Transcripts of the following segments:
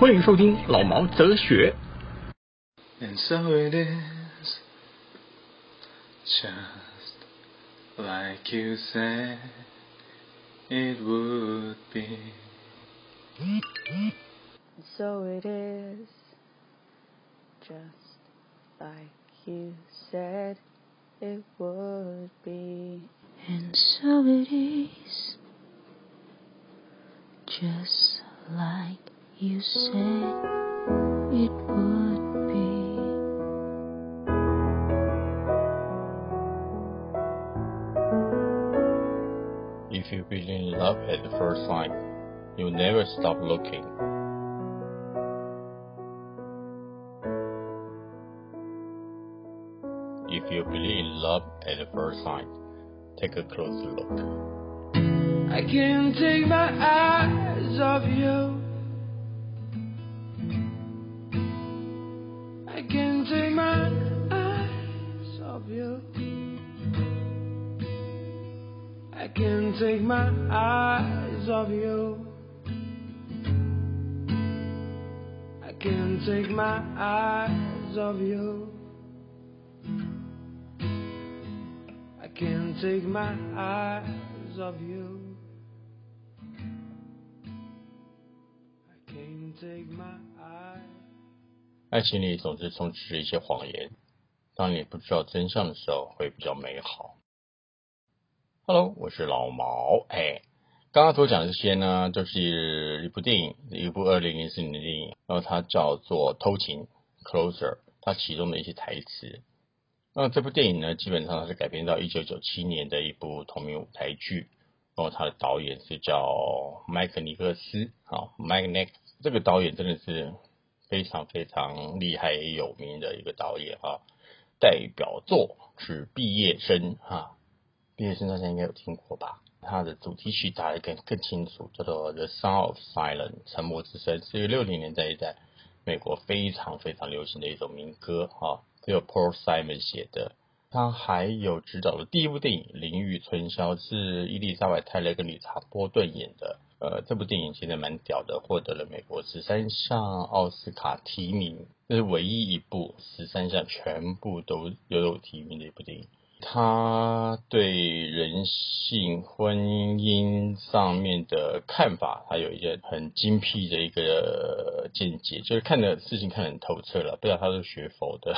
欢迎收听老毛哲学。And so it is, just like you said it would be. So it is, just like you said it would be. And so it is, just like you said it would you believe in love at the first sight, you'll never stop looking. If you believe in love at the first sight, take a closer look. I can't take my eyes off you. Take my eyes off you. I can't take my eyes off you. I can't take my eyes off you. I can't take my eyes. 爱情里总是充斥着一些谎言，当你不知道真相的时候，会比较美好。Hello，我是老毛。哎，刚刚所讲这些呢，就是一部电影，一部二零零四年的电影，然后它叫做《偷情》（Closer），它其中的一些台词。那这部电影呢，基本上是改编到一九九七年的一部同名舞台剧，然后它的导演是叫麦克尼克斯啊，Mike n i k 这个导演真的是非常非常厉害有名的一个导演啊，代表作是《毕业生》啊，《毕业生》大家应该有听过吧？它的主题曲大家更更清楚，叫做《The Sound of Silence》沉默之声，是六零年代在美国非常非常流行的一首民歌哈，这有 Paul Simon 写的。他还有执导的第一部电影《淋浴春宵》，是伊丽莎白泰勒跟理查波顿演的。呃，这部电影其实蛮屌的，获得了美国十三项奥斯卡提名，这是唯一一部十三项全部都有提名的一部电影。他对人性、婚姻上面的看法，他有一些很精辟的一个见解，就是看的事情看得很透彻了。不知道他是学佛的。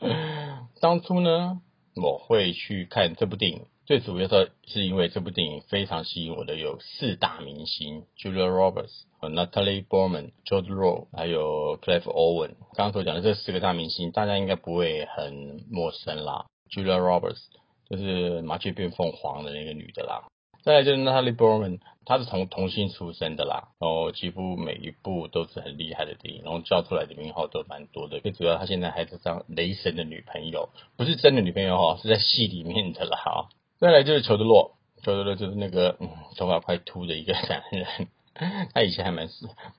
当初呢，我会去看这部电影，最主要的是因为这部电影非常吸引我的有四大明星：Julia Roberts、Natalie Portman、Jude Law，还有 Clive Owen。刚刚所讲的这四个大明星，大家应该不会很陌生啦。Julia Roberts 就是麻雀变凤凰的那个女的啦。再来就是 Natalie Portman，她是从童星出身的啦，然后几乎每一部都是很厉害的电影，然后叫出来的名号都蛮多的。最主要她现在还是当雷神的女朋友，不是真的女朋友哈，是在戏里面的啦。再来就是裘德洛，裘德洛就是那个嗯头发快秃的一个男人，他以前还蛮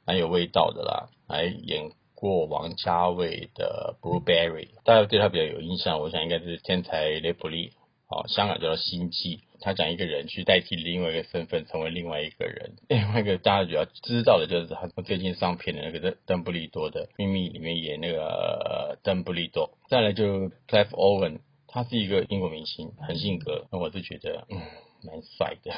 蛮有味道的啦，还演过王家卫的 Blueberry，大家对他比较有印象，我想应该是天才雷普利。哦，香港叫做星际，他讲一个人去代替另外一个身份，成为另外一个人。另外一个大家比较知道的就是他最近上片的那个邓邓布利多的《秘密》里面演那个邓布利多。再来就 Clive Owen，他是一个英国明星，很性格，那我是觉得嗯蛮帅的。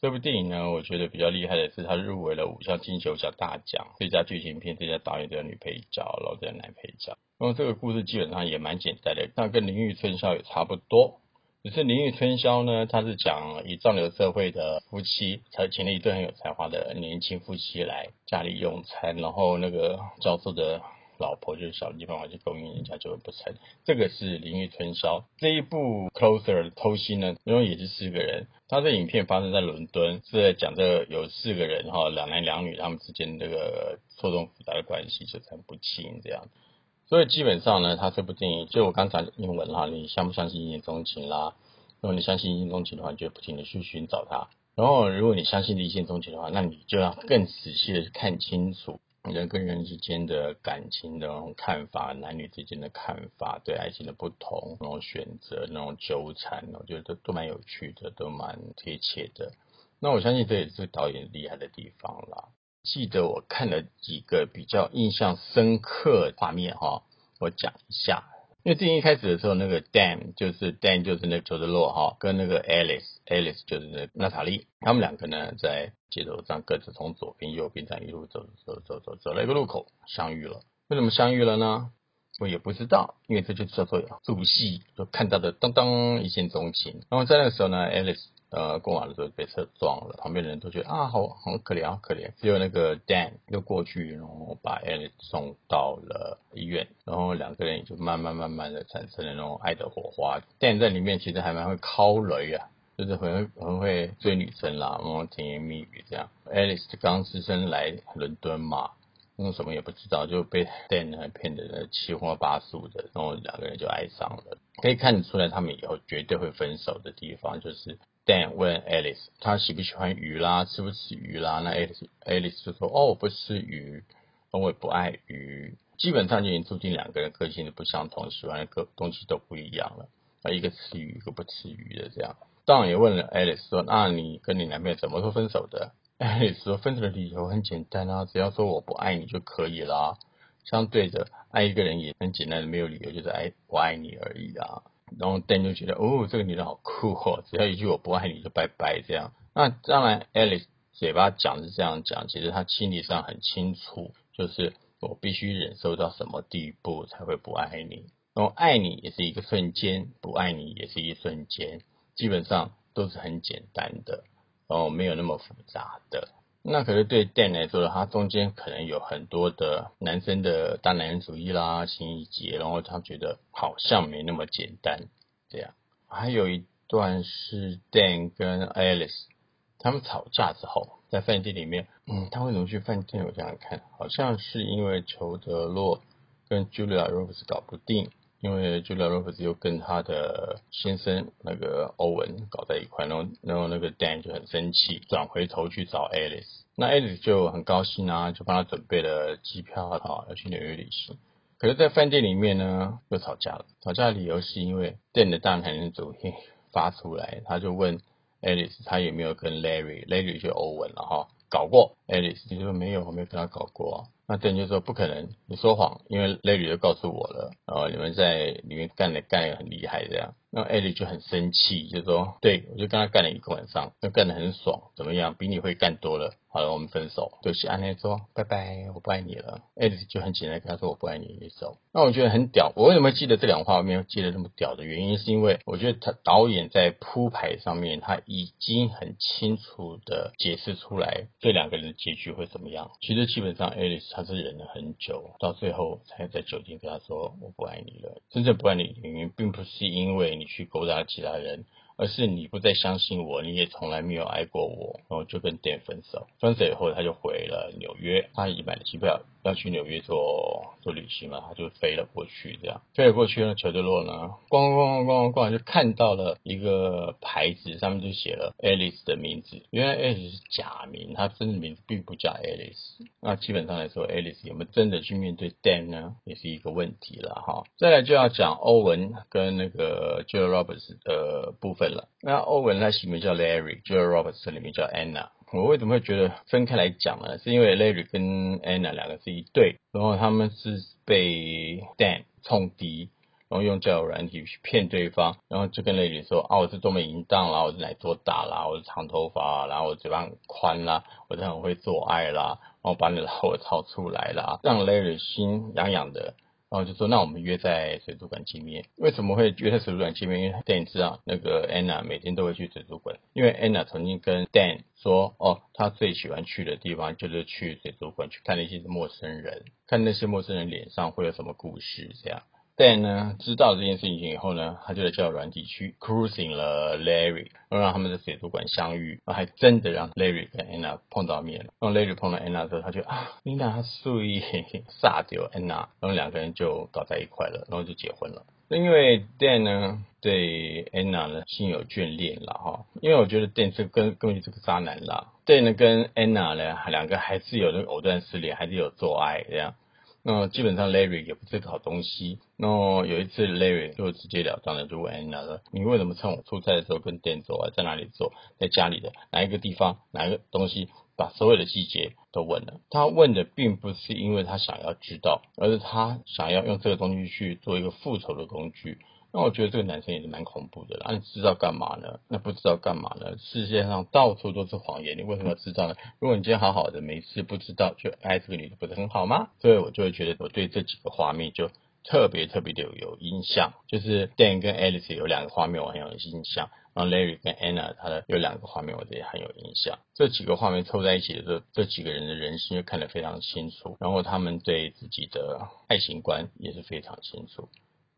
这部电影呢，我觉得比较厉害的是，它入围了五项金球奖大奖，最佳剧情片、最佳导演、最佳女配角、然后最佳男配角。那么这个故事基本上也蛮简单的，那跟《淋浴春宵》也差不多。只是《淋浴春宵》呢，它是讲以上流社会的夫妻，才请了一对很有才华的年轻夫妻来家里用餐，然后那个教授的老婆就是小地方我去勾引人家就会不成。这个是《淋浴春宵》这一部 Closer 偷心呢，因为也是四个人，他的影片发生在伦敦，是在讲这有四个人哈，两男两女他们之间这个错综复杂的关系纠缠不清这样。所以基本上呢，他这部电影就我刚讲英文哈，你相不相信一见钟情啦？如果你相信一见钟情的话，你就不停的去寻找他。然后如果你相信一见钟情的话，那你就要更仔细的看清楚人跟人之间的感情的那种看法，男女之间的看法，对爱情的不同那种选择，那种纠缠，我觉得都都蛮有趣的，都蛮贴切的。那我相信这也是导演厉害的地方啦。记得我看了几个比较印象深刻画面哈，我讲一下。因为电影一开始的时候，那个 Dan 就是 Dan 就是那裘德洛哈，跟那个 Alice Alice 就是那娜塔莉，他们两个呢在街头上各自从左边右边这样一路走走走走走了一个路口相遇了。为什么相遇了呢？我也不知道，因为这就叫做主戏，就看到的当当一见钟情。然后在那个时候呢，Alice。呃，过马路的时候被车撞了，旁边的人都觉得啊，好好可怜，好可怜。只有那个 Dan 又过去，然后把 Alice 送到了医院，然后两个人也就慢慢慢慢的产生了那种爱的火花。Dan 在里面其实还蛮会敲雷啊，就是很很会追女生啦，然后甜言蜜语这样。Alice 刚失身来伦敦嘛，用什么也不知道，就被 Dan 骗的七荤八素的，然后两个人就爱上了。可以看得出来，他们以后绝对会分手的地方就是。Dan 问 Alice，他喜不喜欢鱼啦，吃不吃鱼啦？那 Alice Alice 就说，哦，我不吃鱼，我也不爱鱼。基本上就已经注定两个人个性的不相同，喜欢的个东西都不一样了。啊，一个吃鱼，一个不吃鱼的这样。当然也问了 Alice 说，那你跟你男朋友怎么说分手的？Alice 说，分手的理由很简单啊，只要说我不爱你就可以啦。相对的，爱一个人也很简单的，没有理由，就是爱我爱你而已啊。然后 Dan 就觉得哦，这个女人好酷哦，只要一句我不爱你就拜拜这样。那当然，Alice 嘴巴讲是这样讲，其实她心理上很清楚，就是我必须忍受到什么地步才会不爱你。然后爱你也是一个瞬间，不爱你也是一瞬间，基本上都是很简单的，然后没有那么复杂的。那可是对 Dan 来说的，他中间可能有很多的男生的大男人主义啦、情谊结，然后他觉得好像没那么简单这样。还有一段是 Dan 跟 Alice 他们吵架之后，在饭店里面，嗯，他为什么去饭店？我这样看，好像是因为裘德洛跟 Julia Roberts 搞不定。因为 Julia Roberts 又跟他的先生那个欧文搞在一块，然后然后那个 Dan 就很生气，转回头去找 Alice，那 Alice 就很高兴啊，就帮他准备了机票啊，要去纽约旅行。可是，在饭店里面呢，又吵架了。吵架的理由是因为 Dan 的大男人主义发出来，他就问 Alice 他有没有跟 Larry，Larry 就欧文了哈，搞过。Alice 就说没有，我没有跟他搞过。那等于就说不可能，你说谎，因为 Larry 就告诉我了，然后你们在里面干的干的很厉害这样。那艾莉就很生气，就说：“对我就跟他干了一个晚上，就干得很爽，怎么样？比你会干多了。好了，我们分手。”就是安内说：“拜拜，我不爱你了。艾莉就很简单跟他说：“我不爱你，你走。”那我觉得很屌。我为什么记得这两话没有记得那么屌的原因，是因为我觉得他导演在铺排上面，他已经很清楚的解释出来这两个人的结局会怎么样。其实基本上 Ellie 他是忍了很久，到最后才在酒店跟他说：“我不爱你了。”真正不爱你的原因，并不是因为。你去勾搭其他人，而是你不再相信我，你也从来没有爱过我，然后就跟 Dan 分手。分手以后，他就回了纽约，他已经买了机票。要去纽约做做旅行嘛，他就飞了过去，这样飞了过去呢，裘德洛呢，咣咣咣咣咣就看到了一个牌子，上面就写了 Alice 的名字。原来 Alice 是假名，他真的名字并不叫 Alice。那基本上来说，Alice 有没有真的去面对 Dan 呢，也是一个问题了哈。再来就要讲欧文跟那个 Julia Roberts 的部分那欧文他姓名叫 Larry，就是 Roberts 里面叫 Anna。我为什么会觉得分开来讲呢？是因为 Larry 跟 Anna 两个是一对，然后他们是被 Dan 冲敌，然后用交友软体去骗对方，然后就跟 Larry 说啊，我是多么淫荡啦，我是奶多大啦，我是长头发，然后我嘴巴很宽啦，我是很会做爱啦，然后把你的老二掏出来啦，让 Larry 心痒痒的。然后就说，那我们约在水族馆见面。为什么会约在水族馆见面？因为 Dan 知道那个 Anna 每天都会去水族馆，因为 Anna 曾经跟 Dan 说，哦，他最喜欢去的地方就是去水族馆去看那些陌生人，看那些陌生人脸上会有什么故事这样。Dan 呢知道这件事情以后呢，他就在交友软体去 cruising 了 Larry，然后让他们在水族馆相遇，然后还真的让 Larry 跟 Anna 碰到面了。然后 Larry 碰到 Anna 之后，他就啊，Anna 他素意煞掉 Anna，然后两个人就搞在一块了，然后就结婚了。那因为 Dan 呢对 Anna 呢心有眷恋了哈，因为我觉得 Dan 这根根本就是个渣男啦。Dan 呢跟 Anna 呢两个还是有那个藕断丝连，还是有做爱这样。那基本上 Larry 也不是个好东西。那有一次 Larry 就直截了当的就问 Anna 说：“你为什么趁我出差的时候跟 Dan 走啊？在哪里走？在家里的哪一个地方？哪一个东西？把所有的细节都问了。他问的并不是因为他想要知道，而是他想要用这个东西去做一个复仇的工具。那我觉得这个男生也是蛮恐怖的啦。那你知道干嘛呢？那不知道干嘛呢？世界上到处都是谎言，你为什么要知道呢？如果你今天好好的没事不知道，就爱这个女的不是很好吗？所以我就会觉得我对这几个画面就特别特别的有印象。就是 Dan 跟 Alice 有两个画面我很有印象，然后 Larry 跟 Anna 他的有两个画面我也很有印象。这几个画面凑在一起的时候，这几个人的人心就看得非常清楚，然后他们对自己的爱情观也是非常清楚。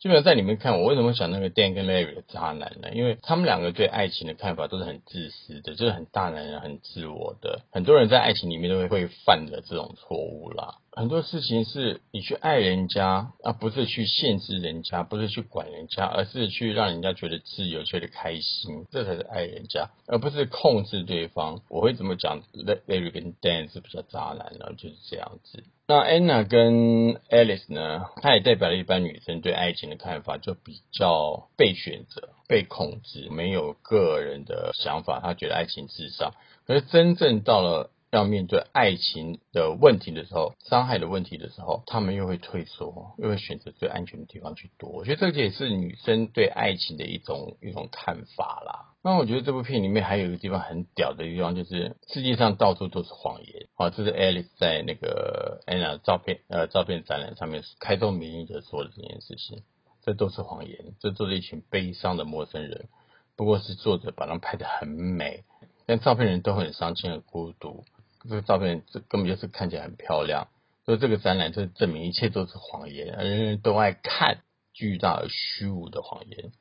基本上在里面看，我为什么想那个 Dan 跟 Larry 的渣男呢？因为他们两个对爱情的看法都是很自私的，就是很大男人、很自我的。很多人在爱情里面都会会犯的这种错误啦。很多事情是你去爱人家，而不是去限制人家，不是去管人家，而是去让人家觉得自由、觉得开心，这才是爱人家，而不是控制对方。我会怎么讲？Larry 跟 Dan 是比较渣男呢，就是这样子。那安娜跟 Alice 呢，她也代表了一般女生对爱情的看法，就比较被选择、被控制，没有个人的想法。她觉得爱情至上，可是真正到了。要面对爱情的问题的时候，伤害的问题的时候，他们又会退缩，又会选择最安全的地方去躲。我觉得这个也是女生对爱情的一种一种看法啦。那我觉得这部片里面还有一个地方很屌的地方，就是世界上到处都是谎言。啊，这是 Alice 在那个 Anna 照片呃照片展览上面开宗明义的说的这件事情，这都是谎言，这都是一群悲伤的陌生人。不过是作者把他们拍的很美，但照片人都很伤心、很孤独。这个照片这根本就是看起来很漂亮，所以这个展览就证明一切都是谎言，人人都爱看巨大而虚无的谎言。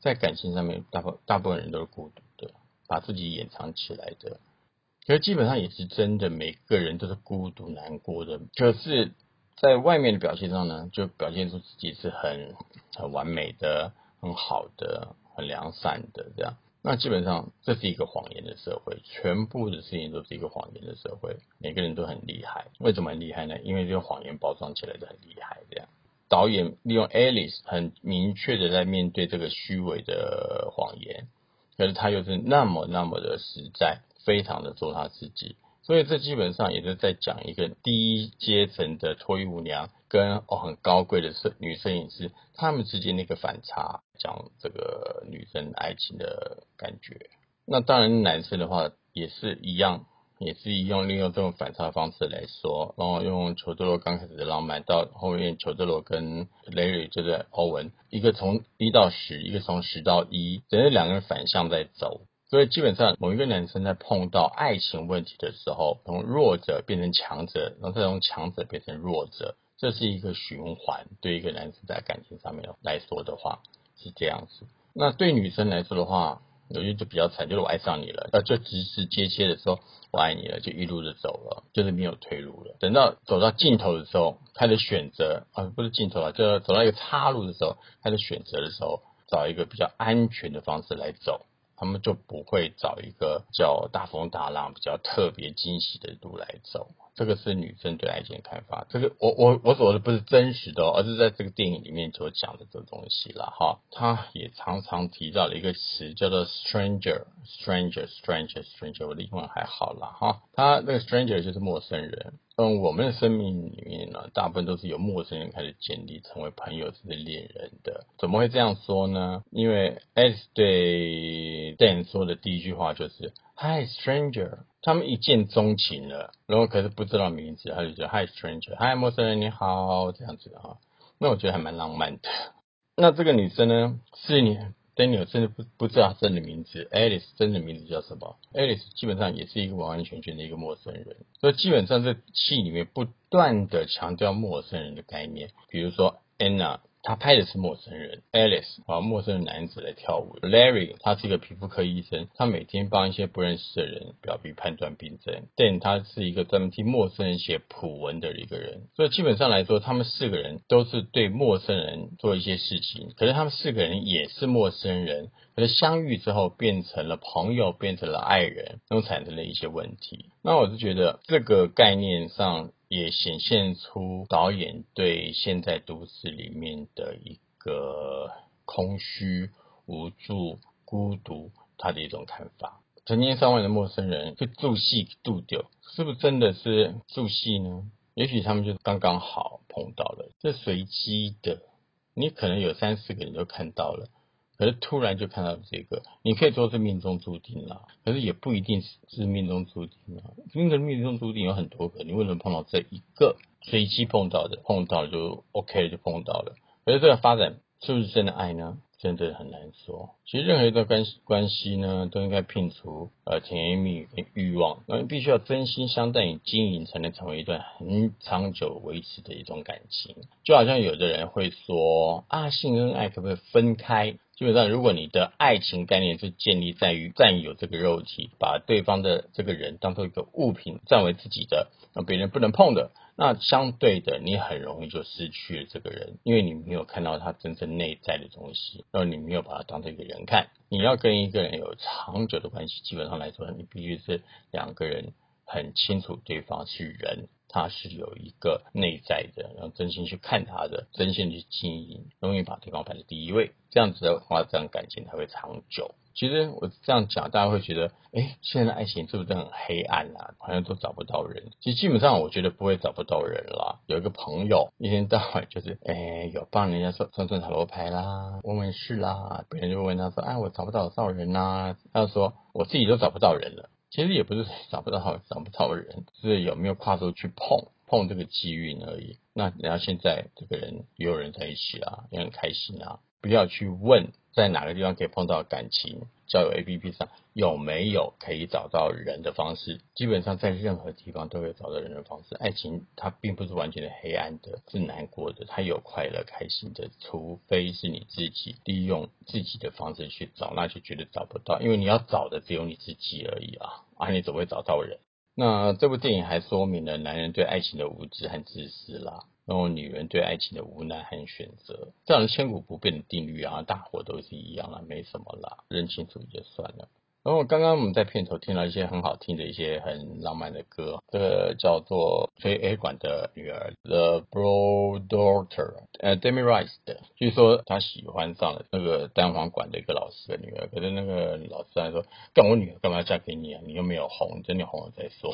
在感情上面，大部大部分人都是孤独的，把自己掩藏起来的。可是基本上也是真的，每个人都是孤独难过的。可是，在外面的表现上呢，就表现出自己是很很完美的、很好的、很良善的这样。那基本上这是一个谎言的社会，全部的事情都是一个谎言的社会，每个人都很厉害。为什么很厉害呢？因为这个谎言包装起来的很厉害。这样，导演利用 Alice 很明确的在面对这个虚伪的谎言，可是他又是那么那么的实在，非常的做他自己。所以这基本上也是在讲一个第一阶层的脱衣舞娘跟哦很高贵的摄女摄影师他们之间的一个反差，讲这个女生爱情的感觉。那当然男生的话也是一样，也是一样利用这种反差方式来说，然后用裘德罗刚开始的浪漫，到后面裘德罗跟雷瑞就是欧文，一个从一到十，一个从十到一，等于两个人反向在走。所以基本上，某一个男生在碰到爱情问题的时候，从弱者变成强者，然后再从强者变成弱者，这是一个循环。对一个男生在感情上面来说的话，是这样子。那对女生来说的话，有些就比较惨，就是我爱上你了，呃，就直直接接的说我爱你了，就一路的走了，就是没有退路了。等到走到尽头的时候，开始选择啊，不是尽头啊，就走到一个岔路的时候，开始选择的时候，找一个比较安全的方式来走。他们就不会找一个叫大风大浪、比较特别惊喜的路来走。这个是女生对爱情的看法。这个我我我说的不是真实的，而是在这个电影里面所讲的这东西了哈。他也常常提到了一个词叫做 stranger，stranger，stranger，stranger。我的英文还好了哈。他那个 stranger 就是陌生人。嗯，我们的生命里面呢，大部分都是由陌生人开始建立，成为朋友甚至恋人的。怎么会这样说呢？因为 S 对 Dan 说的第一句话就是 Hi stranger，他们一见钟情了，然后可是不知道名字，他就叫 Hi stranger，Hi 陌生人你好这样子哈。那我觉得还蛮浪漫的。那这个女生呢，四年。Daniel 真的不不知道真的名字，Alice 真的名字叫什么？Alice 基本上也是一个完完全全的一个陌生人，所以基本上这戏里面不断的强调陌生人的概念，比如说 Anna 他拍的是陌生人，Alice 啊，陌生的男子来跳舞。Larry 他是一个皮肤科医生，他每天帮一些不认识的人表皮判断病症。Dan 他是一个专门替陌生人写普文的一个人。所以基本上来说，他们四个人都是对陌生人做一些事情。可是他们四个人也是陌生人，可是相遇之后变成了朋友，变成了爱人，都产生了一些问题。那我是觉得这个概念上。也显现出导演对现在都市里面的一个空虚、无助、孤独，他的一种看法。成千上万的陌生人去住戏度丢，是不是真的是住戏呢？也许他们就刚刚好碰到了，这随机的。你可能有三四个人都看到了。可是突然就看到这个，你可以说是命中注定了，可是也不一定是是命中注定啊。因为命中注定有很多个，你为什么碰到这一个随机碰到的，碰到了就 OK 了，就碰到了。可是这个发展是不是真的爱呢？真的很难说。其实任何一段关系关系呢，都应该摒除呃甜言蜜语跟欲望，那必须要真心相待与经营，才能成为一段很长久维持的一种感情。就好像有的人会说啊，性跟爱可不可以分开？基本上，如果你的爱情概念是建立在于占有这个肉体，把对方的这个人当做一个物品占为自己的，那别人不能碰的，那相对的，你很容易就失去了这个人，因为你没有看到他真正内在的东西，然后你没有把他当成一个人看。你要跟一个人有长久的关系，基本上来说，你必须是两个人很清楚对方是人。他是有一个内在的，然后真心去看他的，真心去经营，容易把对方摆在第一位，这样子的话，这样感情才会长久。其实我这样讲，大家会觉得，哎，现在的爱情是不是很黑暗啊？好像都找不到人。其实基本上，我觉得不会找不到人啦。有一个朋友，一天到晚就是，哎，有帮人家算算算塔罗牌啦，问问事啦，别人就问他说，哎，我找不到找人呐。他就说，我自己都找不到人了。其实也不是找不到好找不到人，是有没有跨出去碰碰这个机遇而已。那然后现在这个人也有人在一起啊，也很开心啊。不要去问在哪个地方可以碰到感情。交友 A P P 上有没有可以找到人的方式？基本上在任何地方都可以找到人的方式。爱情它并不是完全的黑暗的，是难过的，它有快乐、开心的。除非是你自己利用自己的方式去找，那就绝对找不到，因为你要找的只有你自己而已啊！啊，你怎么会找到人？那这部电影还说明了男人对爱情的无知和自私啦。然后女人对爱情的无奈和选择，这样的千古不变的定律啊！大伙都是一样了，没什么啦，认清楚就算了。然后刚刚我们在片头听到一些很好听的一些很浪漫的歌，这个叫做《吹 A 管的女儿》The Bro Daughter，呃，Demi Rice 的，据说他喜欢上了那个单簧管的一个老师的女儿，可是那个老师还说，干我女儿干嘛嫁给你啊？你又没有红，等你红了再说。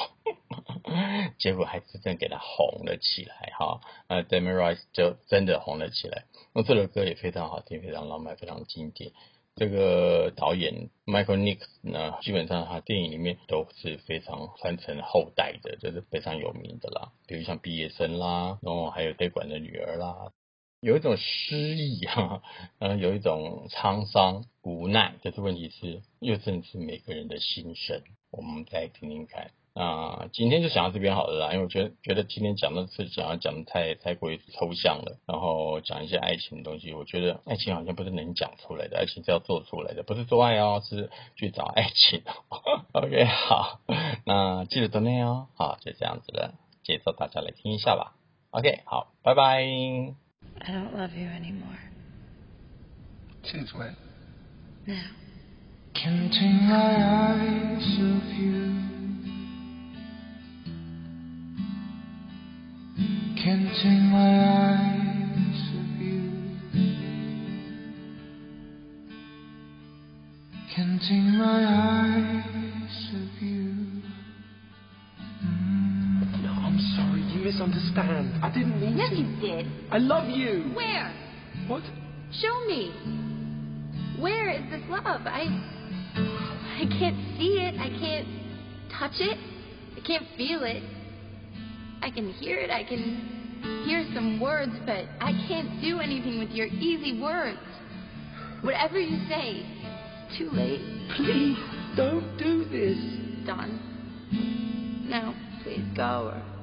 结果还真正给他红了起来哈，呃，Demi Rice 就真的红了起来。那这首歌也非常好听，非常浪漫，非常经典。这个导演 Michael Nix 呢，基本上他电影里面都是非常传承后代的，就是非常有名的啦。比如像毕业生啦，然后还有对管的女儿啦，有一种诗意哈，嗯，有一种沧桑无奈。可是问题是，又正是每个人的心声。我们再听听看。啊，今天就讲到这边好了啦，因为我觉得觉得今天讲的是讲要讲的太太过于抽象了，然后讲一些爱情的东西，我觉得爱情好像不是能讲出来的，爱情是要做出来的，不是做爱哦，是去找爱情。OK，好，那记得等内哦，好，就这样子了，接着大家来听一下吧。OK，好，拜拜。I don't love you anymore. Since when? Now. Can't take my eyes off you. Can't take my eyes off you. Can't take my eyes off you. Mm. No, I'm sorry. You misunderstand. I didn't mean Yes, to. you did. I love you. Where? What? Show me. Where is this love? I. I can't see it. I can't touch it. I can't feel it. I can hear it. I can hear some words, but I can't do anything with your easy words. Whatever you say, it's too late. Please don't do this. Done. Now, please go or